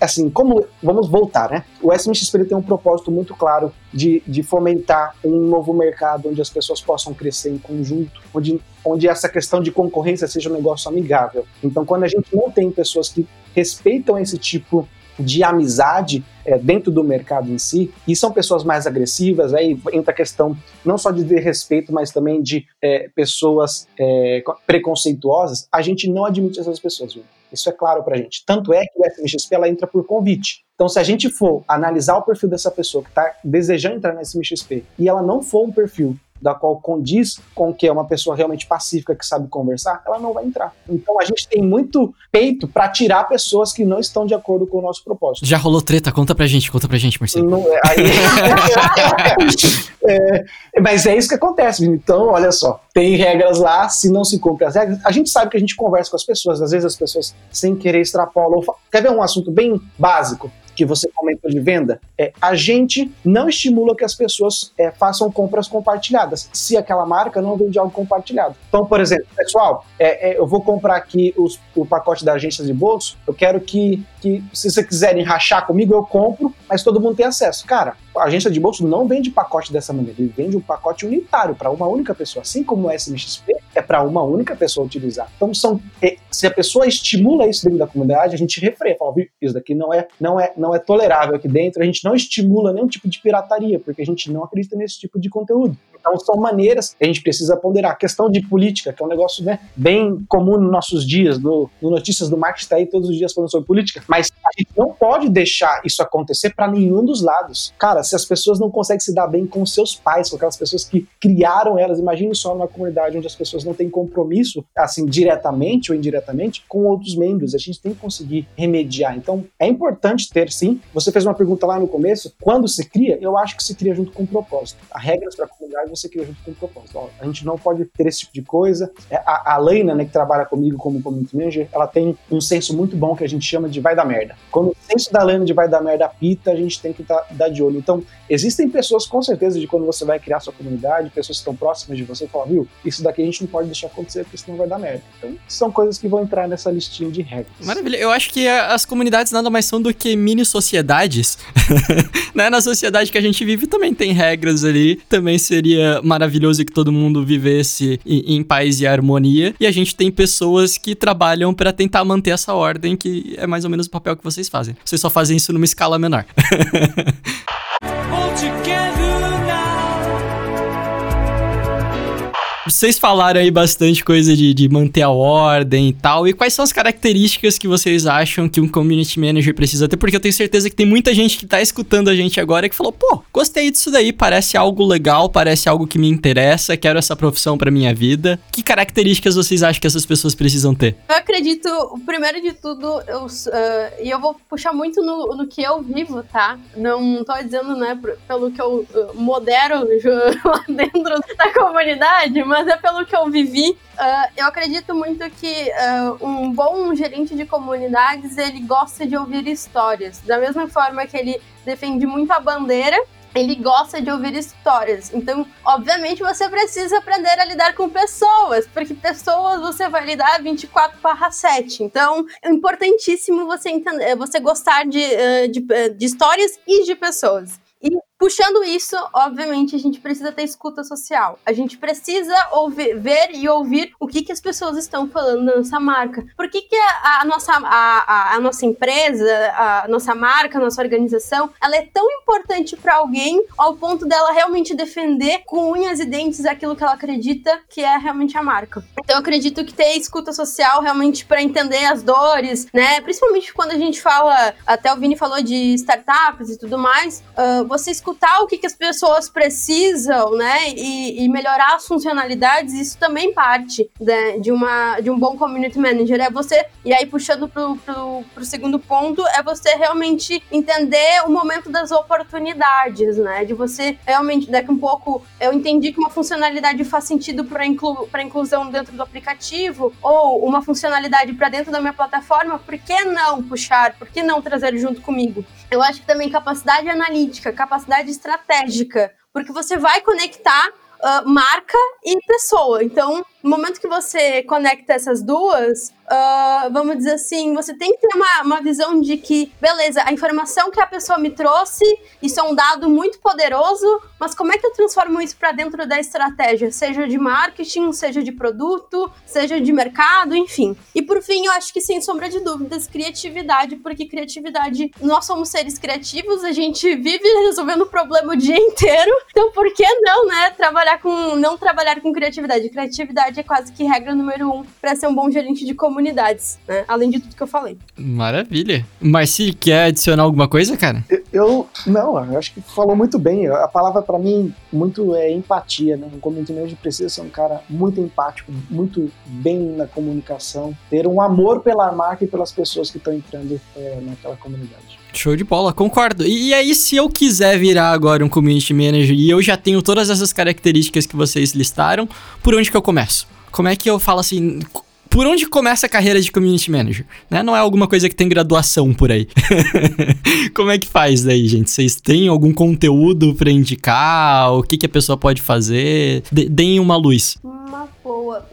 assim, como vamos voltar, né? O SMXP tem um propósito muito claro de, de fomentar um novo mercado onde as pessoas possam crescer em conjunto, onde, onde essa questão de concorrência seja um negócio amigável. Então, quando a gente não tem pessoas que respeitam esse tipo de amizade é, dentro do mercado em si, e são pessoas mais agressivas, aí entra a questão não só de respeito, mas também de é, pessoas é, preconceituosas, a gente não admite essas pessoas, viu? Isso é claro pra gente. Tanto é que o SMXP ela entra por convite. Então, se a gente for analisar o perfil dessa pessoa que está desejando entrar no SMXP e ela não for um perfil da qual condiz com que é uma pessoa realmente pacífica que sabe conversar, ela não vai entrar. Então a gente tem muito peito para tirar pessoas que não estão de acordo com o nosso propósito. Já rolou treta? Conta pra gente, conta pra gente, Marcelo. Não, é, aí... (laughs) é, mas é isso que acontece, então olha só, tem regras lá, se não se cumpre as regras, a gente sabe que a gente conversa com as pessoas, às vezes as pessoas sem querer extrapolam. Quer ver um assunto bem básico? Que você comentou de venda, é, a gente não estimula que as pessoas é, façam compras compartilhadas, se aquela marca não vende algo compartilhado. Então, por exemplo, pessoal, é, é, eu vou comprar aqui os, o pacote da agência de bolso, eu quero que, que, se vocês quiserem rachar comigo, eu compro, mas todo mundo tem acesso. Cara, a agência de bolso não vende pacote dessa maneira, ele vende um pacote unitário para uma única pessoa, assim como o SMXP é para uma única pessoa utilizar. Então, são, é, se a pessoa estimula isso dentro da comunidade, a gente refreia, fala, isso daqui não é, não é, não não é tolerável aqui dentro, a gente não estimula nenhum tipo de pirataria, porque a gente não acredita nesse tipo de conteúdo. Então são maneiras que a gente precisa ponderar. A questão de política, que é um negócio né, bem comum nos nossos dias, no, no Notícias do Marketing está aí todos os dias falando sobre política, mas a gente não pode deixar isso acontecer para nenhum dos lados. Cara, se as pessoas não conseguem se dar bem com seus pais, com aquelas pessoas que criaram elas, imagine só numa comunidade onde as pessoas não têm compromisso, assim, diretamente ou indiretamente, com outros membros. A gente tem que conseguir remediar. Então é importante ter sim. Você fez uma pergunta lá no começo, quando se cria, eu acho que se cria junto com o propósito. Há regras para a comunidade você cria junto com o propósito. Ó, a gente não pode ter esse tipo de coisa. É, a, a Leina, né, que trabalha comigo como community manager, ela tem um senso muito bom que a gente chama de vai dar merda. Quando o senso da Leina de vai dar merda apita, a gente tem que tá, dar de olho. Então, existem pessoas, com certeza, de quando você vai criar sua comunidade, pessoas que estão próximas de você, falam, viu, isso daqui a gente não pode deixar acontecer, porque senão vai dar merda. Então, são coisas que vão entrar nessa listinha de regras. Maravilha. Eu acho que as comunidades nada mais são do que mini sociedades. (laughs) né? Na sociedade que a gente vive também tem regras ali. Também seria maravilhoso que todo mundo vivesse em, em paz e harmonia. E a gente tem pessoas que trabalham para tentar manter essa ordem, que é mais ou menos o papel que vocês fazem. Vocês só fazem isso numa escala menor. (laughs) vocês falaram aí bastante coisa de, de manter a ordem e tal. E quais são as características que vocês acham que um community manager precisa ter? Porque eu tenho certeza que tem muita gente que tá escutando a gente agora que falou: pô, gostei disso daí, parece algo legal, parece algo que me interessa, quero essa profissão pra minha vida. Que características vocês acham que essas pessoas precisam ter? Eu acredito, primeiro de tudo, eu, uh, e eu vou puxar muito no, no que eu vivo, tá? Não tô dizendo, né, pelo que eu uh, modero (laughs) lá dentro da comunidade, mas é pelo que eu vivi. Uh, eu acredito muito que uh, um bom gerente de comunidades ele gosta de ouvir histórias. Da mesma forma que ele defende muito a bandeira, ele gosta de ouvir histórias. Então, obviamente, você precisa aprender a lidar com pessoas, porque pessoas você vai lidar 24/7. Então, é importantíssimo você entender, você gostar de, eh, de, de histórias e de pessoas. Puxando isso, obviamente, a gente precisa ter escuta social. A gente precisa ouvir, ver e ouvir o que, que as pessoas estão falando da nossa marca. Por que, que a, a nossa, a, a, a, nossa empresa, a nossa marca, a nossa organização, ela é tão importante para alguém ao ponto dela realmente defender com unhas e dentes aquilo que ela acredita que é realmente a marca. Então, eu acredito que ter escuta social realmente para entender as dores, né? Principalmente quando a gente fala, até o Vini falou de startups e tudo mais, uh, você escuta escutar o que, que as pessoas precisam, né, e, e melhorar as funcionalidades, isso também parte né, de, uma, de um bom community manager. É você, e aí puxando pro, pro, pro segundo ponto, é você realmente entender o momento das oportunidades, né, de você realmente, daqui um pouco, eu entendi que uma funcionalidade faz sentido para inclu, inclusão dentro do aplicativo, ou uma funcionalidade para dentro da minha plataforma, por que não puxar, por que não trazer junto comigo? Eu acho que também capacidade analítica, capacidade estratégica, porque você vai conectar uh, marca e pessoa. Então, no momento que você conecta essas duas, uh, vamos dizer assim, você tem que ter uma, uma visão de que, beleza, a informação que a pessoa me trouxe, isso é um dado muito poderoso, mas como é que eu transformo isso para dentro da estratégia, seja de marketing, seja de produto, seja de mercado, enfim. E por fim, eu acho que sem sombra de dúvidas, criatividade, porque criatividade, nós somos seres criativos, a gente vive (laughs) resolvendo problema o dia inteiro, então por que não, né, trabalhar com, não trabalhar com criatividade? Criatividade é quase que regra número um para ser um bom gerente de comunicação comunidades, né? Além de tudo que eu falei. Maravilha. Marci, quer adicionar alguma coisa, cara? Eu, eu não, eu acho que falou muito bem. A palavra para mim muito é empatia, né? Um community manager precisa ser um cara muito empático, muito bem na comunicação, ter um amor pela marca e pelas pessoas que estão entrando é, naquela comunidade. Show de bola, concordo. E, aí, se eu quiser virar agora um community manager e eu já tenho todas essas características que vocês listaram, por onde que eu começo? Como é que eu falo assim? Por onde começa a carreira de community manager? Né? Não é alguma coisa que tem graduação por aí. (laughs) Como é que faz daí, gente? Vocês têm algum conteúdo para indicar? O que, que a pessoa pode fazer? De deem uma luz. Uma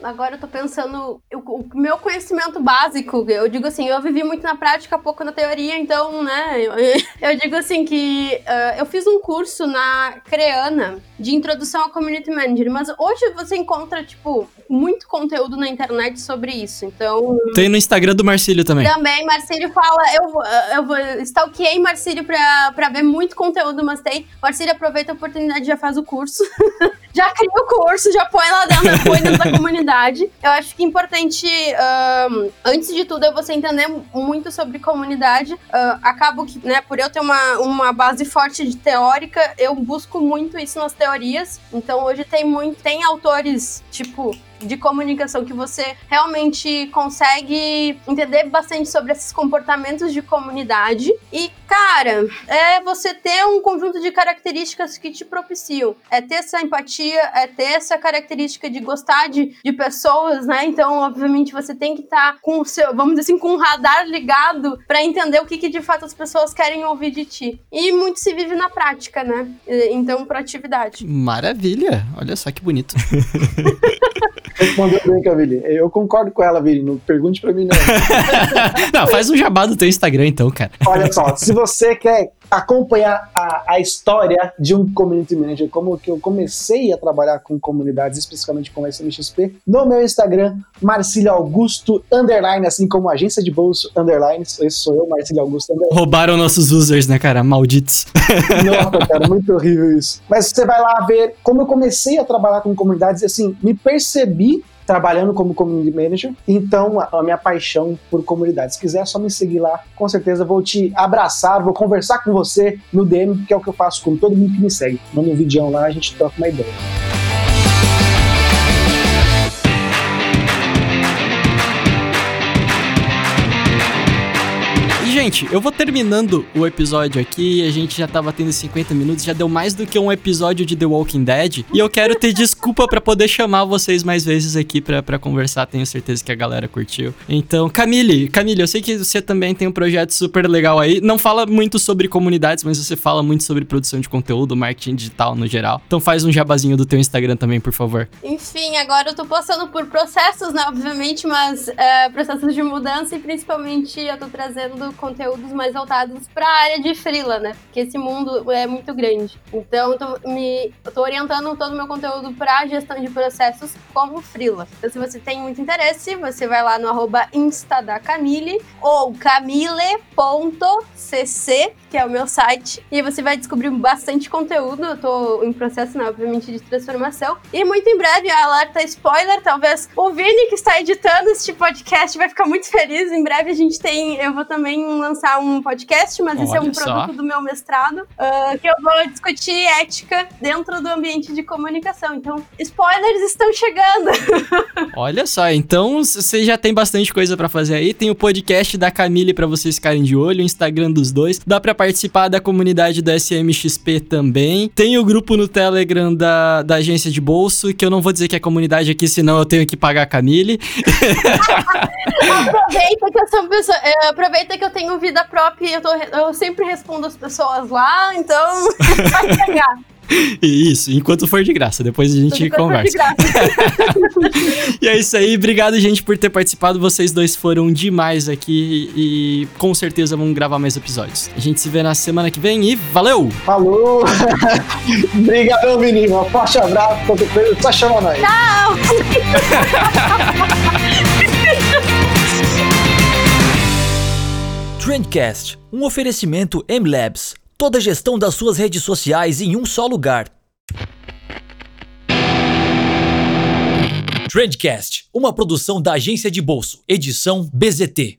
Agora eu tô pensando, o, o, meu conhecimento básico, eu digo assim, eu vivi muito na prática, pouco na teoria, então, né, eu, (laughs) eu digo assim que uh, eu fiz um curso na Creana de introdução ao Community Manager, mas hoje você encontra, tipo, muito conteúdo na internet sobre isso, então... Tem no Instagram do Marcílio também. Também, Marcílio fala, eu, eu stalkeei Marcílio pra, pra ver muito conteúdo, mas tem, Marcílio aproveita a oportunidade e já faz o curso, (laughs) já cria o curso, já põe lá dentro, põe dentro da (laughs) comunidade. Eu acho que é importante, um, antes de tudo, é você entender muito sobre comunidade. Uh, acabo que, né, por eu ter uma, uma base forte de teórica, eu busco muito isso nas teorias. Então hoje tem muito, tem autores, tipo, de comunicação que você realmente consegue entender bastante sobre esses comportamentos de comunidade. E, cara, é você ter um conjunto de características que te propiciam. É ter essa empatia, é ter essa característica de gostar de, de pessoas, né? Então, obviamente, você tem que estar tá com o seu, vamos dizer assim, com um radar ligado para entender o que, que de fato as pessoas querem ouvir de ti. E muito se vive na prática, né? Então, proatividade. Maravilha! Olha só que bonito. (laughs) Respondeu bem, Camille. Eu concordo com ela, Vini. Não pergunte pra mim, não. (laughs) não, faz um jabá do teu Instagram, então, cara. Olha só, se você quer acompanhar a, a história de um community manager, como que eu comecei a trabalhar com comunidades, especificamente com SMXP, no meu Instagram, Marcílio Augusto underline, assim como agência de bolso underline. Esse sou eu, Marcílio Augusto underline. Roubaram nossos users, né, cara? Malditos. (laughs) Nossa, cara, muito horrível isso. Mas você vai lá ver como eu comecei a trabalhar com comunidades, assim, me percebi trabalhando como community manager. Então, a, minha paixão por comunidade. Se quiser, é só me seguir lá. Com certeza vou te abraçar, vou conversar com você no DM, que é o que eu faço com todo mundo que me segue. Manda um vídeo lá, a gente troca uma ideia. Gente, eu vou terminando o episódio aqui. A gente já tava tendo 50 minutos, já deu mais do que um episódio de The Walking Dead. E eu quero ter desculpa para poder chamar vocês mais vezes aqui para conversar. Tenho certeza que a galera curtiu. Então, Camille, Camille, eu sei que você também tem um projeto super legal aí. Não fala muito sobre comunidades, mas você fala muito sobre produção de conteúdo, marketing digital no geral. Então faz um jabazinho do teu Instagram também, por favor. Enfim, agora eu tô passando por processos, né, obviamente, mas é, processos de mudança e principalmente eu tô trazendo conteúdos mais voltados para a área de freela, né? Porque esse mundo é muito grande. Então, eu tô, me, eu tô orientando todo o meu conteúdo para gestão de processos como freela. Então, se você tem muito interesse, você vai lá no arroba Insta da Camille ou camille.cc, que é o meu site, e você vai descobrir bastante conteúdo. Eu tô em processo, né, obviamente, de transformação. E muito em breve, alerta spoiler, talvez o Vini, que está editando este podcast, vai ficar muito feliz. Em breve a gente tem, eu vou também lançar um podcast, mas Olha esse é um só. produto do meu mestrado, uh, que eu vou discutir ética dentro do ambiente de comunicação. Então, spoilers estão chegando. (laughs) Olha só, então você já tem bastante coisa para fazer aí. Tem o podcast da Camille para vocês ficarem de olho, o Instagram dos dois. Dá para participar da comunidade do SMXP também. Tem o grupo no Telegram da, da agência de bolso, que eu não vou dizer que é comunidade aqui, senão eu tenho que pagar a Camille. (laughs) aproveita que eu sou pessoa, eh, aproveita que eu tenho vida própria e eu, tô, eu sempre respondo as pessoas lá, então (laughs) vai pegar. Isso, enquanto for de graça, depois a gente enquanto conversa. (laughs) e é isso aí, obrigado, gente, por ter participado. Vocês dois foram demais aqui e com certeza vamos gravar mais episódios. A gente se vê na semana que vem e valeu! Falou! (laughs) Obrigadão, menino. Um forte abraço, qualquer coisa, só chama nós. Tchau! Trendcast, um oferecimento MLabs. Toda a gestão das suas redes sociais em um só lugar. Trendcast, uma produção da agência de bolso, edição BZT.